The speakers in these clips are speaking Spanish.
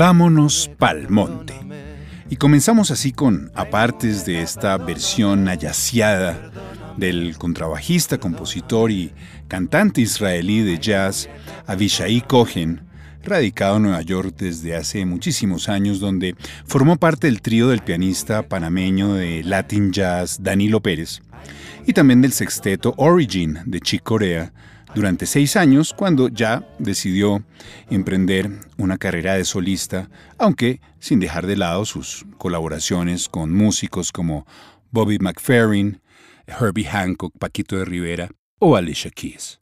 Vámonos pa'l monte. Y comenzamos así con apartes de esta versión ayaciada del contrabajista, compositor y cantante israelí de jazz Avishai Cohen, radicado en Nueva York desde hace muchísimos años, donde formó parte del trío del pianista panameño de Latin Jazz Danilo Pérez y también del sexteto Origin de Chick Corea durante seis años cuando ya decidió emprender una carrera de solista, aunque sin dejar de lado sus colaboraciones con músicos como Bobby McFerrin, Herbie Hancock, Paquito de Rivera o Alicia Keys.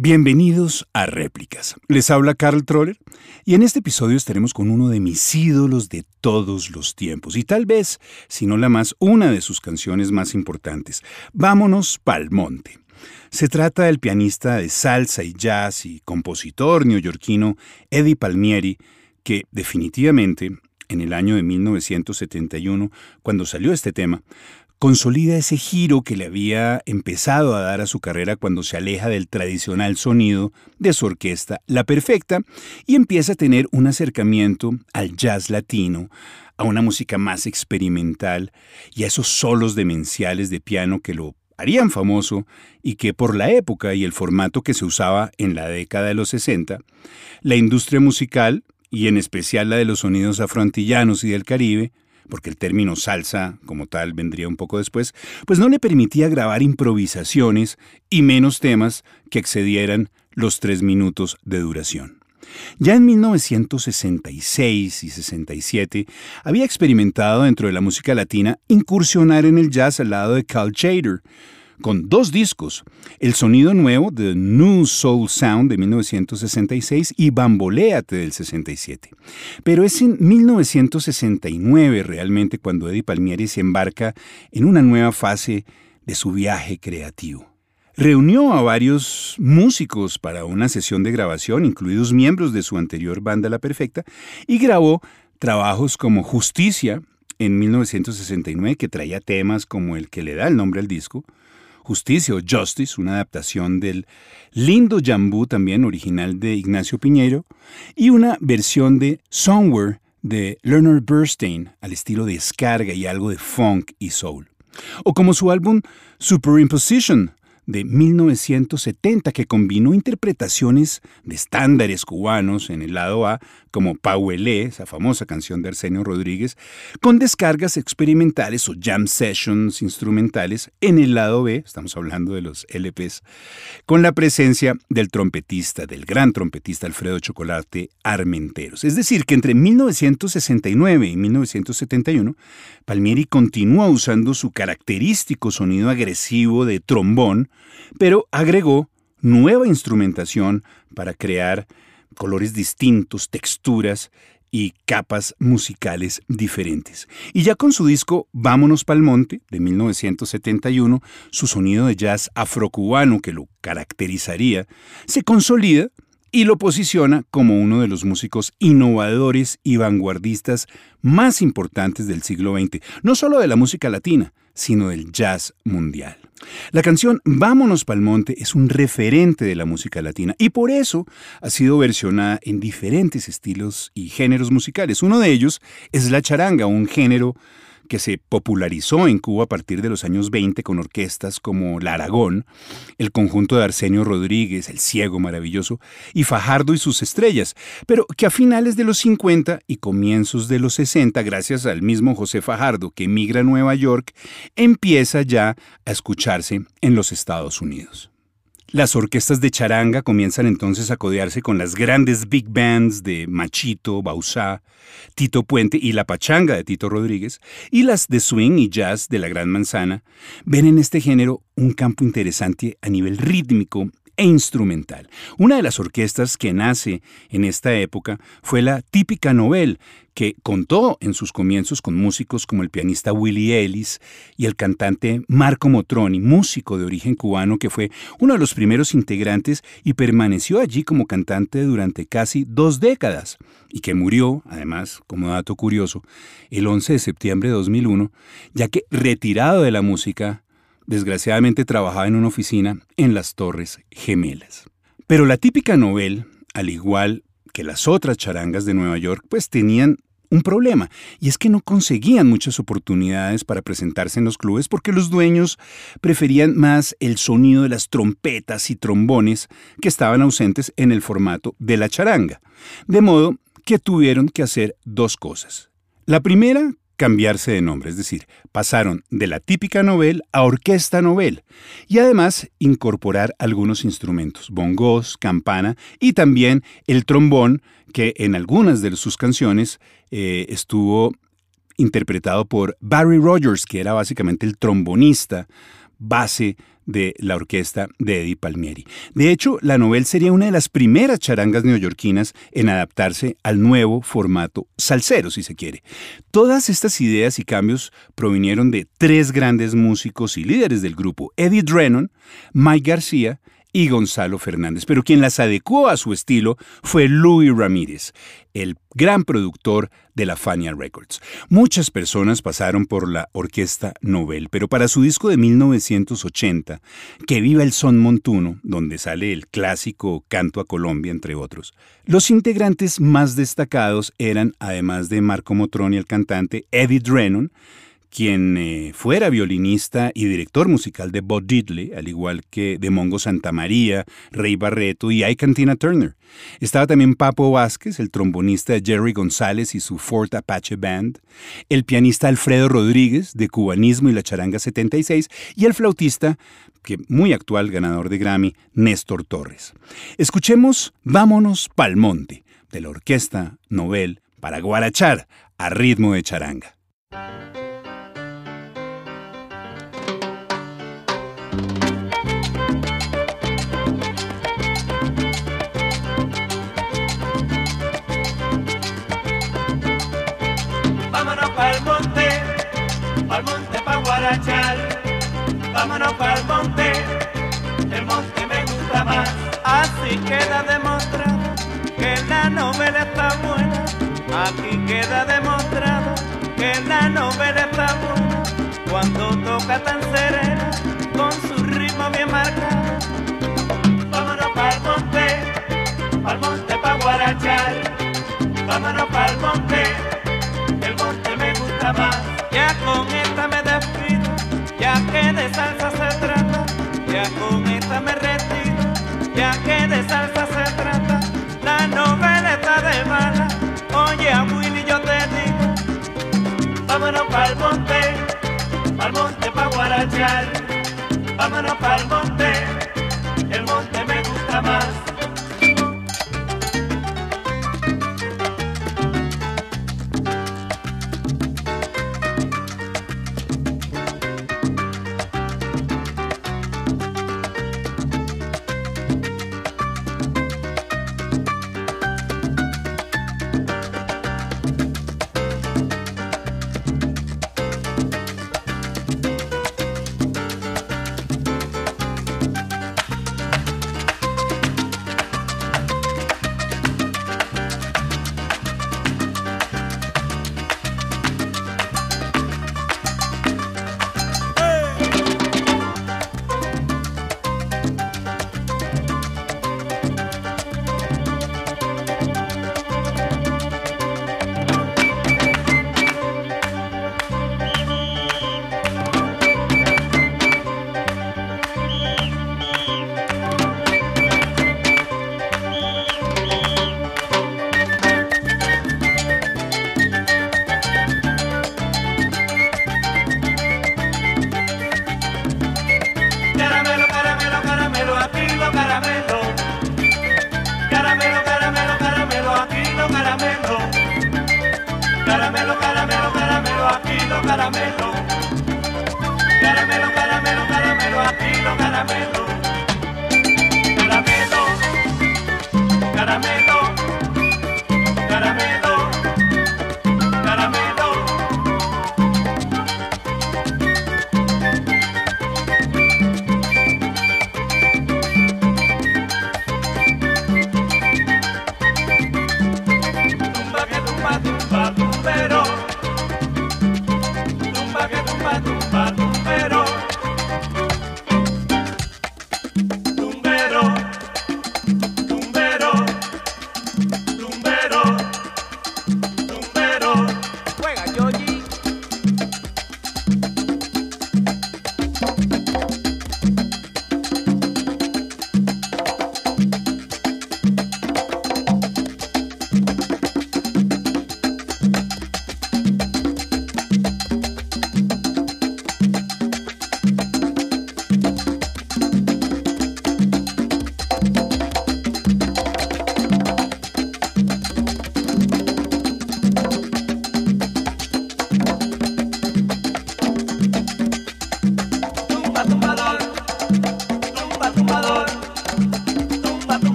Bienvenidos a Réplicas. Les habla Carl Troller y en este episodio estaremos con uno de mis ídolos de todos los tiempos y tal vez, si no la más, una de sus canciones más importantes. Vámonos pa'l monte. Se trata del pianista de salsa y jazz y compositor neoyorquino Eddie Palmieri, que definitivamente en el año de 1971, cuando salió este tema, consolida ese giro que le había empezado a dar a su carrera cuando se aleja del tradicional sonido de su orquesta La Perfecta y empieza a tener un acercamiento al jazz latino, a una música más experimental y a esos solos demenciales de piano que lo harían famoso y que por la época y el formato que se usaba en la década de los 60, la industria musical, y en especial la de los sonidos afroantillanos y del Caribe, porque el término salsa como tal vendría un poco después, pues no le permitía grabar improvisaciones y menos temas que excedieran los tres minutos de duración. Ya en 1966 y 67 había experimentado dentro de la música latina incursionar en el jazz al lado de Cal Chater, con dos discos, el sonido nuevo de New Soul Sound de 1966 y Bamboléate del 67. Pero es en 1969 realmente cuando Eddie Palmieri se embarca en una nueva fase de su viaje creativo. Reunió a varios músicos para una sesión de grabación, incluidos miembros de su anterior banda La Perfecta, y grabó trabajos como Justicia en 1969, que traía temas como el que le da el nombre al disco, Justicia o Justice, una adaptación del lindo Jambú también original de Ignacio Piñero, y una versión de Somewhere de Leonard Bernstein al estilo de descarga y algo de funk y soul. O como su álbum Superimposition de 1970 que combinó interpretaciones de estándares cubanos en el lado A, como Pauelé, esa famosa canción de Arsenio Rodríguez, con descargas experimentales o jam sessions instrumentales en el lado B, estamos hablando de los LPs, con la presencia del trompetista, del gran trompetista Alfredo Chocolate Armenteros. Es decir, que entre 1969 y 1971, Palmieri continúa usando su característico sonido agresivo de trombón, pero agregó nueva instrumentación para crear colores distintos, texturas y capas musicales diferentes. Y ya con su disco Vámonos pa'l Monte, de 1971, su sonido de jazz afrocubano que lo caracterizaría, se consolida y lo posiciona como uno de los músicos innovadores y vanguardistas más importantes del siglo XX, no solo de la música latina, sino del jazz mundial. La canción Vámonos pa'l monte es un referente de la música latina y por eso ha sido versionada en diferentes estilos y géneros musicales. Uno de ellos es la charanga, un género que se popularizó en Cuba a partir de los años 20 con orquestas como La Aragón, el conjunto de Arsenio Rodríguez, El Ciego Maravilloso, y Fajardo y sus estrellas, pero que a finales de los 50 y comienzos de los 60, gracias al mismo José Fajardo que emigra a Nueva York, empieza ya a escucharse en los Estados Unidos. Las orquestas de charanga comienzan entonces a codearse con las grandes big bands de Machito, Bausá, Tito Puente y La Pachanga de Tito Rodríguez, y las de swing y jazz de la Gran Manzana, ven en este género un campo interesante a nivel rítmico e instrumental. Una de las orquestas que nace en esta época fue la típica Nobel, que contó en sus comienzos con músicos como el pianista Willie Ellis y el cantante Marco Motroni, músico de origen cubano que fue uno de los primeros integrantes y permaneció allí como cantante durante casi dos décadas y que murió, además, como dato curioso, el 11 de septiembre de 2001, ya que retirado de la música desgraciadamente trabajaba en una oficina en las Torres Gemelas. Pero la típica novel, al igual que las otras charangas de Nueva York, pues tenían un problema, y es que no conseguían muchas oportunidades para presentarse en los clubes porque los dueños preferían más el sonido de las trompetas y trombones que estaban ausentes en el formato de la charanga. De modo que tuvieron que hacer dos cosas. La primera, cambiarse de nombre, es decir, pasaron de la típica novel a orquesta novel y además incorporar algunos instrumentos, bongos, campana y también el trombón que en algunas de sus canciones eh, estuvo interpretado por Barry Rogers, que era básicamente el trombonista base de la orquesta de Eddie Palmieri. De hecho, la novela sería una de las primeras charangas neoyorquinas en adaptarse al nuevo formato salsero, si se quiere. Todas estas ideas y cambios provinieron de tres grandes músicos y líderes del grupo, Eddie Drennan, Mike García y Gonzalo Fernández, pero quien las adecuó a su estilo fue Louis Ramírez, el gran productor de la Fania Records. Muchas personas pasaron por la orquesta Nobel, pero para su disco de 1980, Que viva el son montuno, donde sale el clásico Canto a Colombia, entre otros, los integrantes más destacados eran, además de Marco Motroni, el cantante, Eddie Drennan, quien eh, fuera violinista y director musical de Bob Diddley, al igual que de Mongo Santamaría, Rey Barreto y Cantina Turner. Estaba también Papo Vázquez, el trombonista Jerry González y su Fort Apache Band, el pianista Alfredo Rodríguez, de Cubanismo y la Charanga 76, y el flautista, que muy actual ganador de Grammy, Néstor Torres. Escuchemos Vámonos Pal Monte, de la orquesta Nobel para guarachar a ritmo de charanga. guachar, vámonos pa'l monte, el monte me gusta más. Así queda demostrado que la novela está buena, aquí queda demostrado que la novela está buena, cuando toca tan serena, con su ritmo bien marcado. Vámonos pa'l monte, pa'l monte pa' guarachar, vámonos pa'l monte, el monte me gusta más. pa'l monte, pa'l monte pa' guarachar, vámonos pa'l monte.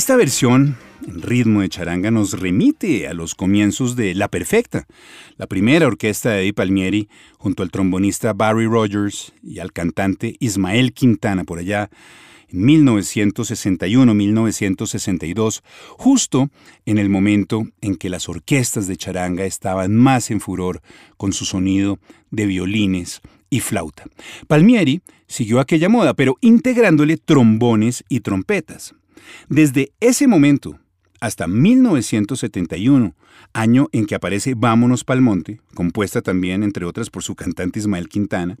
Esta versión en ritmo de charanga nos remite a los comienzos de La Perfecta, la primera orquesta de Eddie Palmieri junto al trombonista Barry Rogers y al cantante Ismael Quintana por allá en 1961-1962, justo en el momento en que las orquestas de charanga estaban más en furor con su sonido de violines y flauta. Palmieri siguió aquella moda, pero integrándole trombones y trompetas. Desde ese momento hasta 1971, año en que aparece Vámonos pa'l Monte, compuesta también, entre otras, por su cantante Ismael Quintana,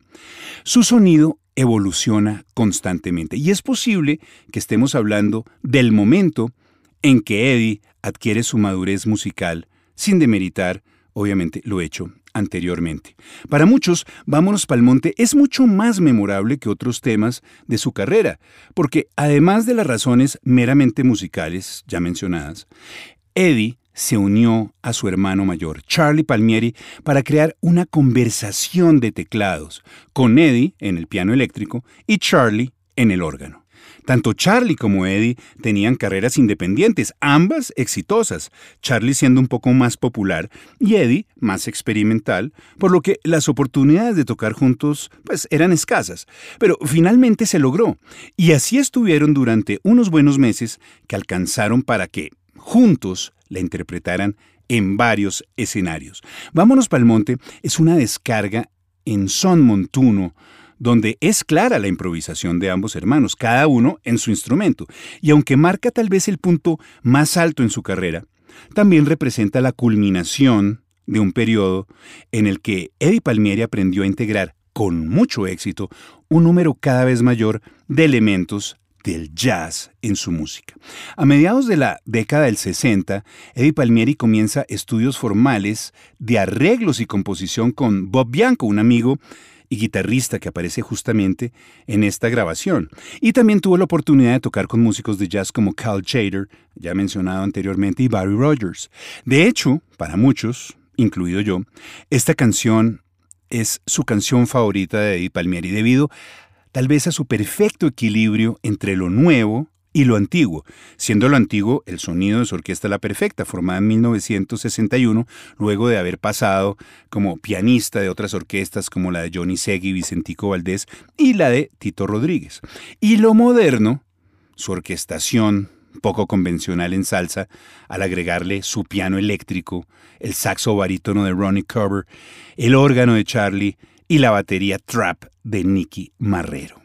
su sonido evoluciona constantemente. Y es posible que estemos hablando del momento en que Eddie adquiere su madurez musical, sin demeritar, obviamente, lo hecho anteriormente. Para muchos, Vámonos pa'l Monte es mucho más memorable que otros temas de su carrera, porque además de las razones meramente musicales ya mencionadas, Eddie se unió a su hermano mayor, Charlie Palmieri, para crear una conversación de teclados, con Eddie en el piano eléctrico y Charlie en el órgano. Tanto Charlie como Eddie tenían carreras independientes, ambas exitosas, Charlie siendo un poco más popular y Eddie más experimental, por lo que las oportunidades de tocar juntos pues eran escasas, pero finalmente se logró y así estuvieron durante unos buenos meses que alcanzaron para que juntos la interpretaran en varios escenarios. Vámonos pa'l monte es una descarga en son montuno donde es clara la improvisación de ambos hermanos, cada uno en su instrumento, y aunque marca tal vez el punto más alto en su carrera, también representa la culminación de un periodo en el que Eddie Palmieri aprendió a integrar con mucho éxito un número cada vez mayor de elementos del jazz en su música. A mediados de la década del 60, Eddie Palmieri comienza estudios formales de arreglos y composición con Bob Bianco, un amigo y guitarrista que aparece justamente en esta grabación. Y también tuvo la oportunidad de tocar con músicos de jazz como Cal Chater, ya mencionado anteriormente, y Barry Rogers. De hecho, para muchos, incluido yo, esta canción es su canción favorita de Eddie Palmieri debido tal vez a su perfecto equilibrio entre lo nuevo y lo antiguo, siendo lo antiguo el sonido de su orquesta La Perfecta, formada en 1961, luego de haber pasado como pianista de otras orquestas como la de Johnny Segui, Vicentico Valdés y la de Tito Rodríguez. Y lo moderno, su orquestación poco convencional en salsa, al agregarle su piano eléctrico, el saxo barítono de Ronnie Cover, el órgano de Charlie y la batería trap de Nicky Marrero.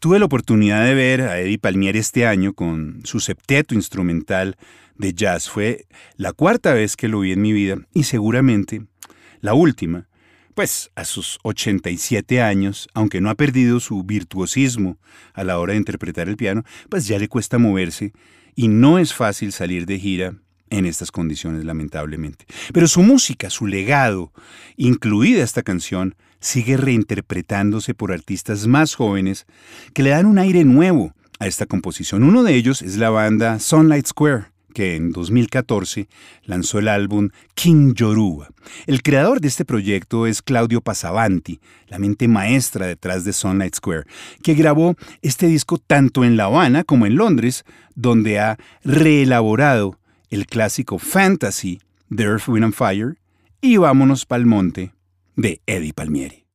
Tuve la oportunidad de ver a Eddie Palmieri este año con su septeto instrumental de jazz. Fue la cuarta vez que lo vi en mi vida y seguramente la última, pues a sus 87 años, aunque no ha perdido su virtuosismo a la hora de interpretar el piano, pues ya le cuesta moverse y no es fácil salir de gira en estas condiciones, lamentablemente. Pero su música, su legado, incluida esta canción, sigue reinterpretándose por artistas más jóvenes que le dan un aire nuevo a esta composición. Uno de ellos es la banda Sunlight Square, que en 2014 lanzó el álbum King Yoruba. El creador de este proyecto es Claudio Pasavanti, la mente maestra detrás de Sunlight Square, que grabó este disco tanto en La Habana como en Londres, donde ha reelaborado el clásico Fantasy de Earth, Wind and Fire y Vámonos pa'l Monte de Eddie Palmieri.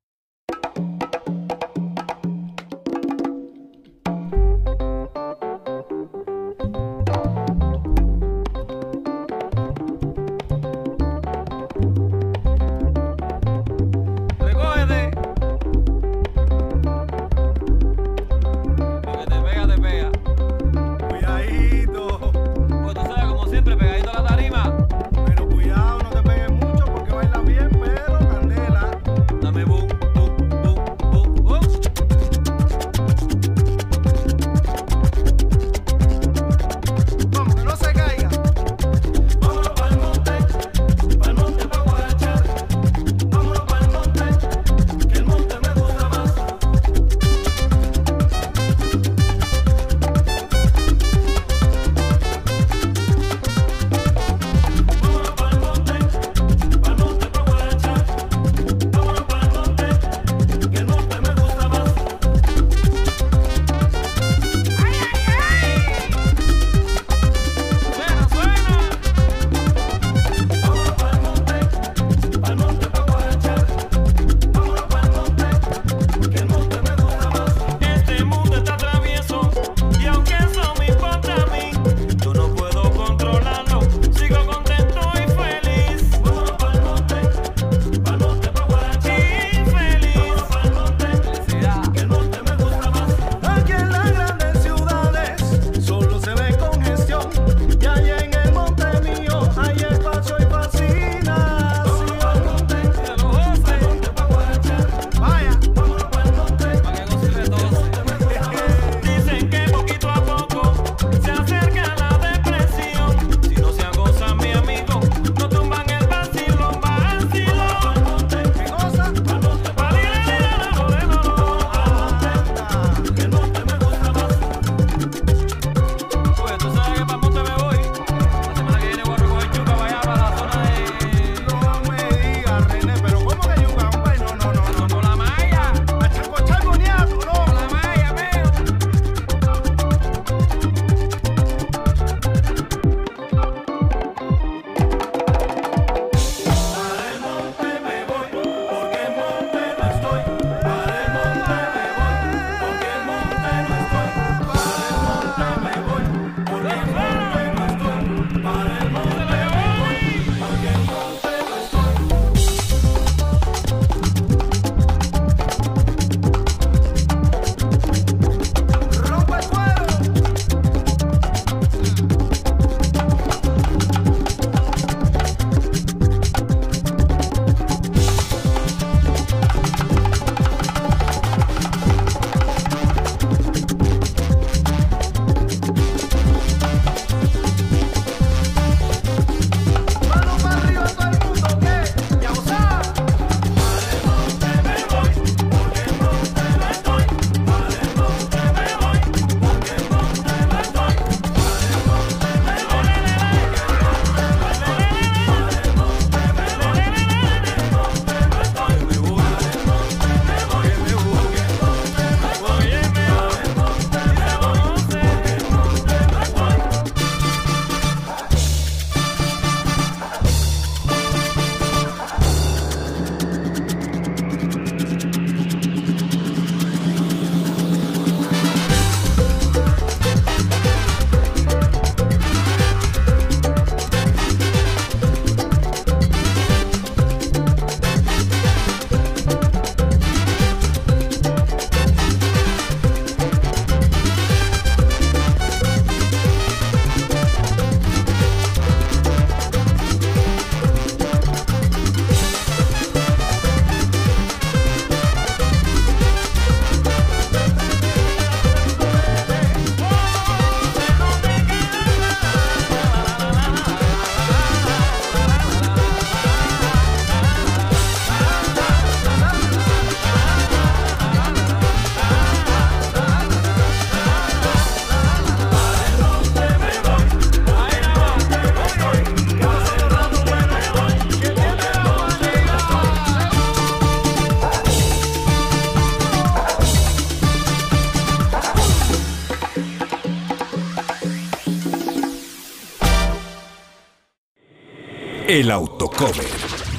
El autocover.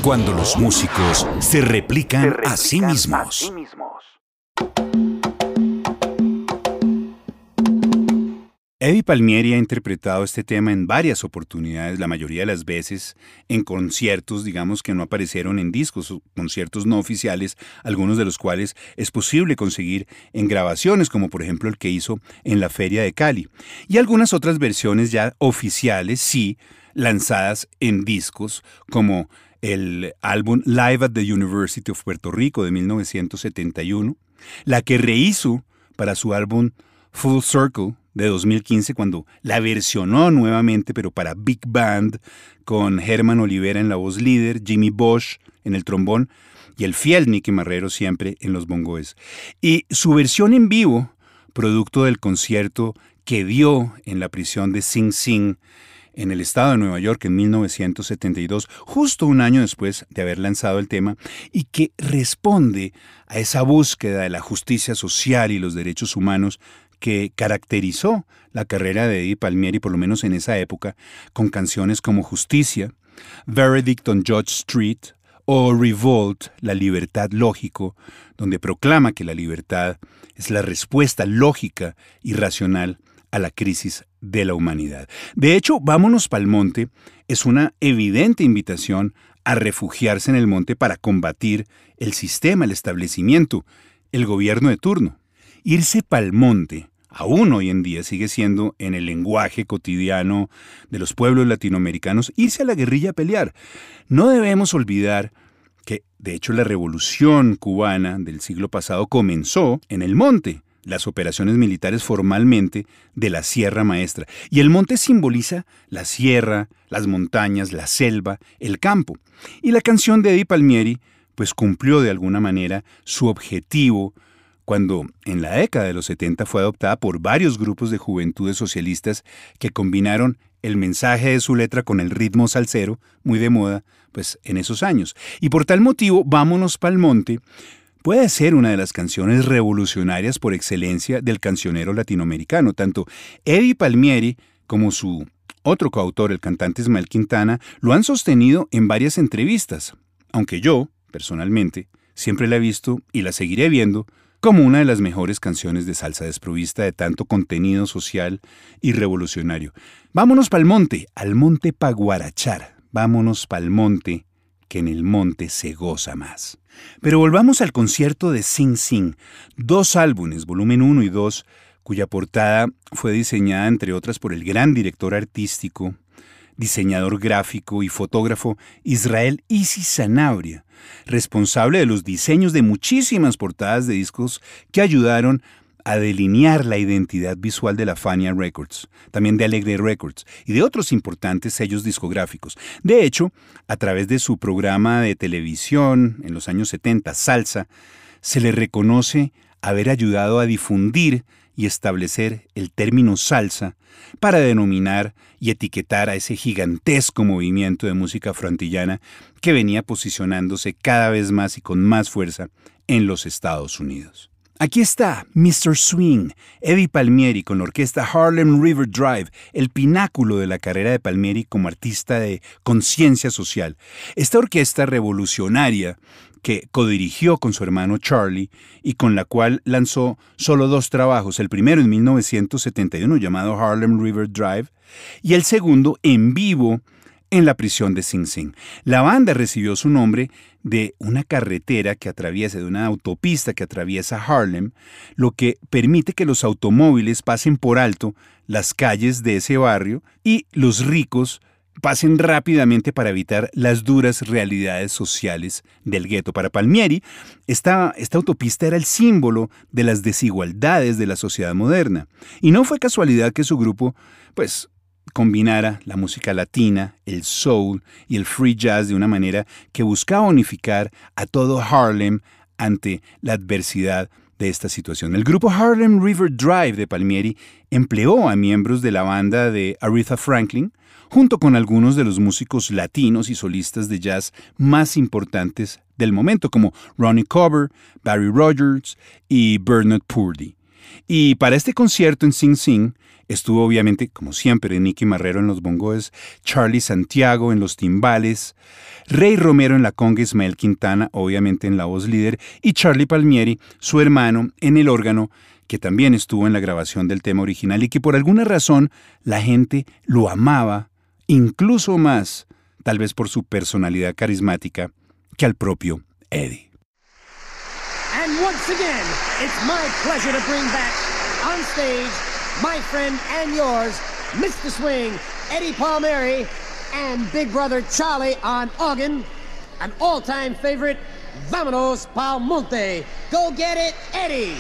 Cuando los músicos se replican, a sí mismos. Eddie Palmieri ha interpretado este tema en varias oportunidades, la mayoría de las veces en conciertos, digamos que no aparecieron en discos, o conciertos no oficiales, algunos de los cuales es posible conseguir en grabaciones, como por ejemplo el que hizo en la Feria de Cali, y algunas otras versiones ya oficiales, sí, lanzadas en discos, como el álbum Live at the University of Puerto Rico de 1971, la que rehizo para su álbum Full Circle de 2015 cuando la versionó nuevamente, pero para Big Band, con Herman Olivera en la voz líder, Jimmy Bosch en el trombón y el fiel Nicky Marrero siempre en los bongoes. Y su versión en vivo, producto del concierto que dio en la prisión de Sing Sing en el estado de Nueva York en 1972, justo un año después de haber lanzado el tema, y que responde a esa búsqueda de la justicia social y los derechos humanos que caracterizó la carrera de Eddie Palmieri, por lo menos en esa época, con canciones como Justicia, Verdict on Judge Street o Revolt, La Libertad Lógico, donde proclama que la libertad es la respuesta lógica y racional a la crisis de la humanidad. De hecho, Vámonos pa'l monte es una evidente invitación a refugiarse en el monte para combatir el sistema, el establecimiento, el gobierno de turno. Irse pa'l monte aún hoy en día sigue siendo en el lenguaje cotidiano de los pueblos latinoamericanos irse a la guerrilla a pelear. No debemos olvidar que, de hecho, la revolución cubana del siglo pasado comenzó en el monte, las operaciones militares formalmente de la Sierra Maestra. Y el monte simboliza la sierra, las montañas, la selva, el campo. Y la canción de Eddie Palmieri pues cumplió de alguna manera su objetivo cuando en la década de los 70 fue adoptada por varios grupos de juventudes socialistas que combinaron el mensaje de su letra con el ritmo salsero, muy de moda, pues en esos años. Y por tal motivo, Vámonos pa'l monte puede ser una de las canciones revolucionarias por excelencia del cancionero latinoamericano. Tanto Eddie Palmieri como su otro coautor, el cantante Ismael Quintana, lo han sostenido en varias entrevistas, aunque yo, personalmente, siempre la he visto y la seguiré viendo como una de las mejores canciones de salsa desprovista de tanto contenido social y revolucionario. Vámonos pa'l monte, al monte pa' guarachar. Vámonos pa'l monte, que en el monte se goza más. Pero volvamos al concierto de Sing Sing, dos álbumes, volumen 1 y 2, cuya portada fue diseñada entre otras por el gran director artístico, diseñador gráfico y fotógrafo Israel Isi Sanabria, responsable de los diseños de muchísimas portadas de discos que ayudaron a delinear la identidad visual de la Fania Records, también de Alegre Records y de otros importantes sellos discográficos. De hecho, a través de su programa de televisión en los años 70, Salsa, se le reconoce haber ayudado a difundir y establecer el término salsa para denominar y etiquetar a ese gigantesco movimiento de música frontillana que venía posicionándose cada vez más y con más fuerza en los Estados Unidos. Aquí está Mr. Swing, Eddie Palmieri con la orquesta Harlem River Drive, el pináculo de la carrera de Palmieri como artista de conciencia social. Esta orquesta revolucionaria que codirigió con su hermano Charlie y con la cual lanzó solo dos trabajos, el primero en 1971 llamado Harlem River Drive y el segundo en vivo en la prisión de Sing Sing. La banda recibió su nombre de una carretera que atraviesa, de una autopista que atraviesa Harlem, lo que permite que los automóviles pasen por alto las calles de ese barrio y los ricos pasen rápidamente para evitar las duras realidades sociales del gueto. Para Palmieri, esta, esta autopista era el símbolo de las desigualdades de la sociedad moderna. Y no fue casualidad que su grupo, pues, combinara la música latina, el soul y el free jazz de una manera que buscaba unificar a todo Harlem ante la adversidad de esta situación. El grupo Harlem River Drive de Palmieri empleó a miembros de la banda de Aretha Franklin, junto con algunos de los músicos latinos y solistas de jazz más importantes del momento, como Ronnie Cover, Barry Rogers y Bernard Purdy. Y para este concierto en Sing Sing estuvo obviamente, como siempre, Nicky Marrero en los bongos, Charlie Santiago en los timbales, Rey Romero en la conga, Ismael Quintana, obviamente en la voz líder, y Charlie Palmieri, su hermano, en el órgano, que también estuvo en la grabación del tema original y que por alguna razón la gente lo amaba, incluso más, tal vez por su personalidad carismática, que al propio Eddie. And once again, it's my pleasure to bring back on stage my friend and yours, Mr. Swing, Eddie Palmieri, and Big Brother Charlie on organ, an all-time favorite, Vamonos Pal Monte. Go get it, Eddie!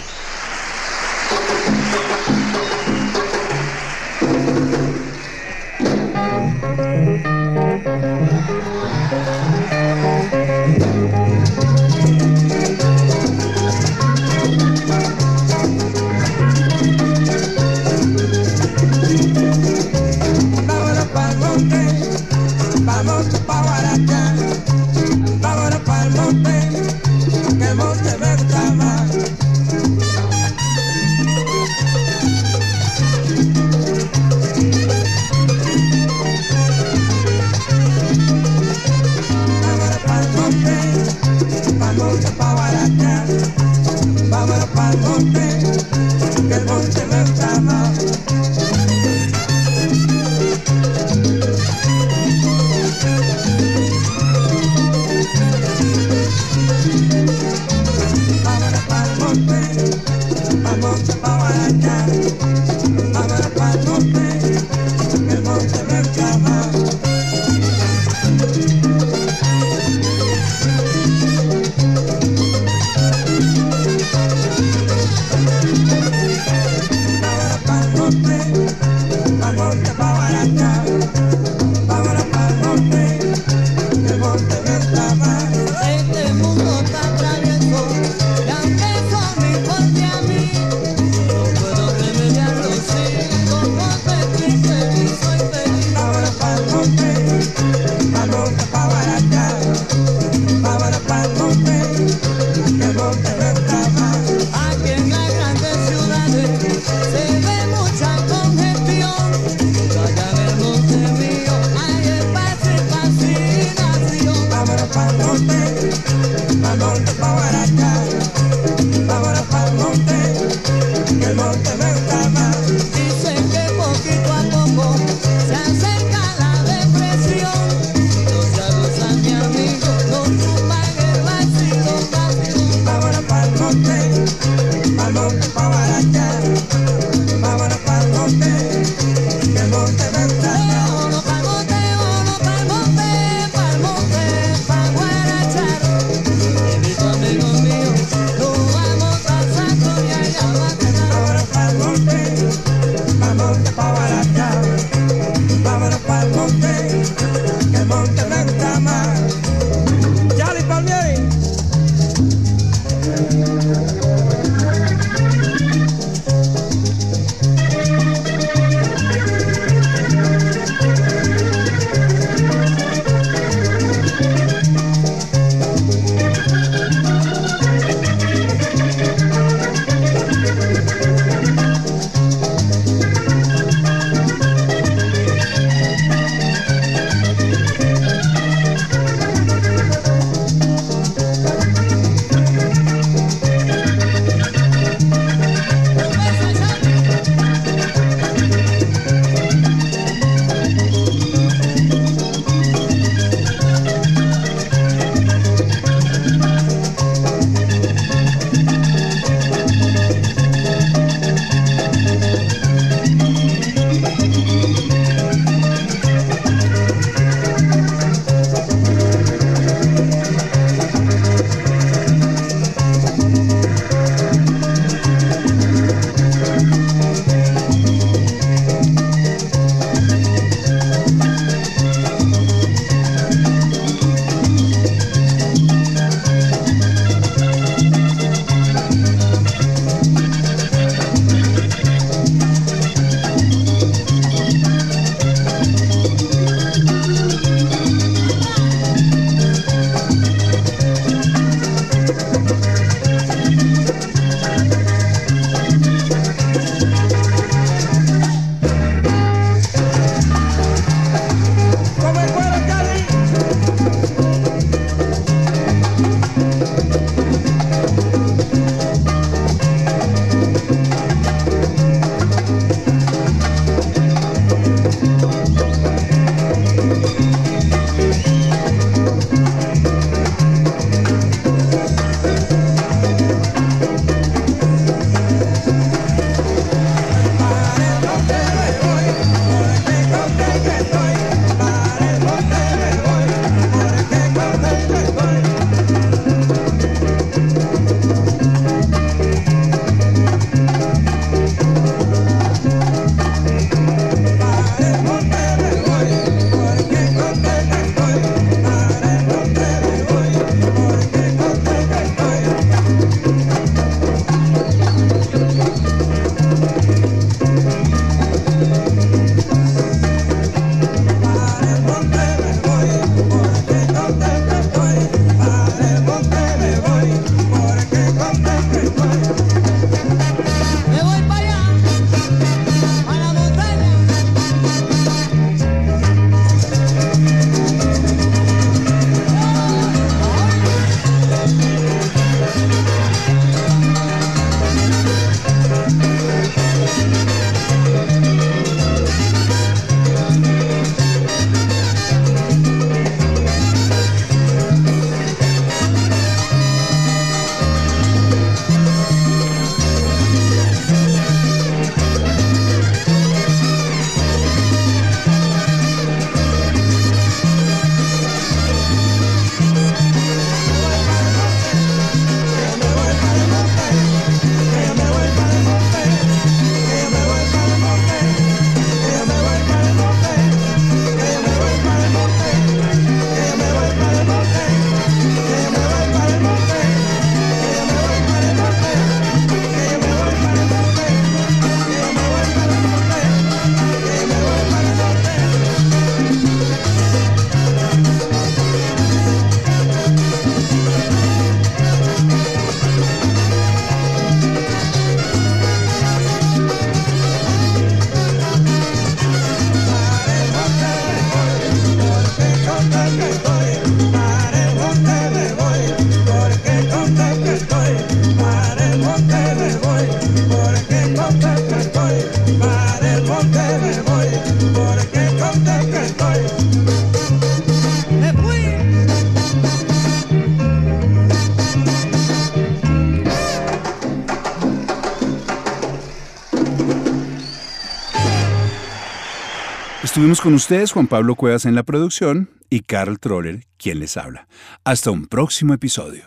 Con ustedes Juan Pablo Cuevas en la producción y Carl Troller quien les habla. Hasta un próximo episodio.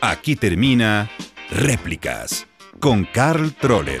Aquí termina Réplicas con Carl Troller,